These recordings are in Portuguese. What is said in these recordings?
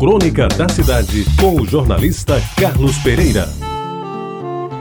Crônica da Cidade, com o jornalista Carlos Pereira.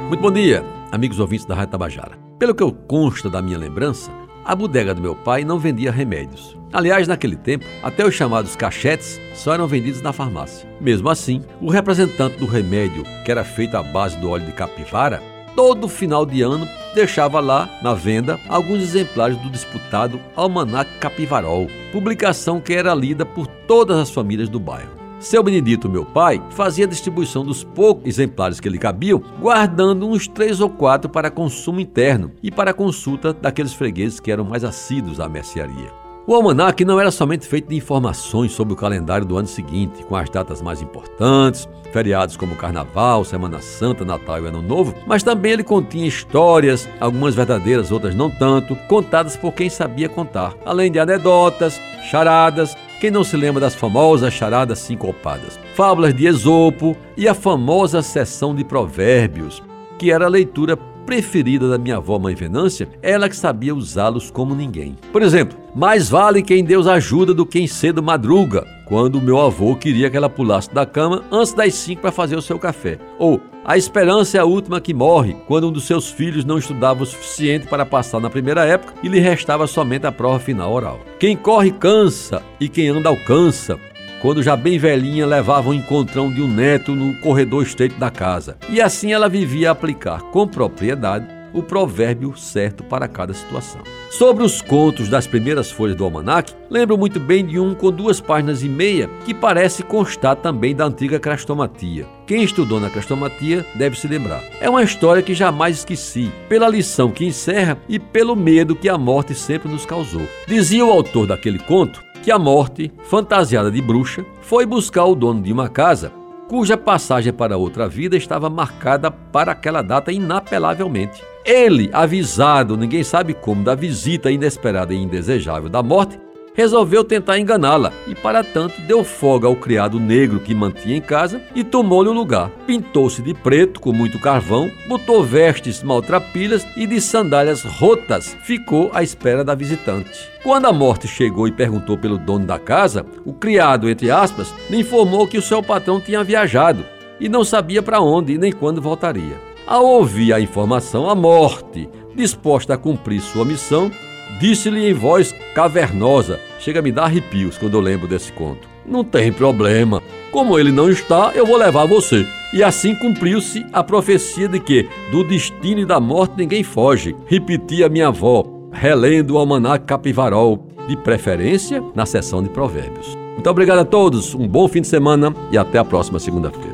Muito bom dia, amigos ouvintes da Rádio Tabajara. Pelo que eu consta da minha lembrança, a bodega do meu pai não vendia remédios. Aliás, naquele tempo, até os chamados cachetes só eram vendidos na farmácia. Mesmo assim, o representante do remédio, que era feito à base do óleo de capivara, todo final de ano deixava lá, na venda, alguns exemplares do disputado Almanac Capivarol, publicação que era lida por todas as famílias do bairro. Seu Benedito, meu pai, fazia a distribuição dos poucos exemplares que lhe cabiam, guardando uns três ou quatro para consumo interno e para consulta daqueles fregueses que eram mais assíduos à mercearia. O almanac não era somente feito de informações sobre o calendário do ano seguinte, com as datas mais importantes, feriados como Carnaval, Semana Santa, Natal e Ano Novo, mas também ele continha histórias, algumas verdadeiras, outras não tanto, contadas por quem sabia contar, além de anedotas, charadas, quem não se lembra das famosas charadas sincopadas, fábulas de Esopo e a famosa sessão de provérbios, que era a leitura preferida da minha avó Mãe Venância, ela que sabia usá-los como ninguém. Por exemplo, mais vale quem Deus ajuda do que em cedo madruga, quando meu avô queria que ela pulasse da cama antes das cinco para fazer o seu café. Ou a esperança é a última que morre, quando um dos seus filhos não estudava o suficiente para passar na primeira época e lhe restava somente a prova final oral. Quem corre cansa e quem anda alcança quando já bem velhinha levava o encontrão de um neto no corredor estreito da casa. E assim ela vivia a aplicar com propriedade o provérbio certo para cada situação. Sobre os contos das primeiras folhas do almanac, lembro muito bem de um com duas páginas e meia que parece constar também da antiga crestomatia. Quem estudou na crestomatia deve se lembrar. É uma história que jamais esqueci, pela lição que encerra e pelo medo que a morte sempre nos causou. Dizia o autor daquele conto que a morte, fantasiada de bruxa, foi buscar o dono de uma casa cuja passagem para outra vida estava marcada para aquela data inapelavelmente. Ele, avisado, ninguém sabe como, da visita inesperada e indesejável da morte, resolveu tentar enganá-la e, para tanto, deu folga ao criado negro que mantinha em casa e tomou-lhe o lugar. Pintou-se de preto com muito carvão, botou vestes maltrapilhas e de sandálias rotas ficou à espera da visitante. Quando a morte chegou e perguntou pelo dono da casa, o criado, entre aspas, lhe informou que o seu patrão tinha viajado e não sabia para onde nem quando voltaria. Ao ouvir a informação, a morte, disposta a cumprir sua missão, disse-lhe em voz cavernosa: Chega a me dar arrepios quando eu lembro desse conto. Não tem problema. Como ele não está, eu vou levar você. E assim cumpriu-se a profecia de que do destino e da morte ninguém foge. Repetia minha avó, relendo o almanac capivarol, de preferência na sessão de provérbios. Muito obrigado a todos, um bom fim de semana e até a próxima segunda-feira.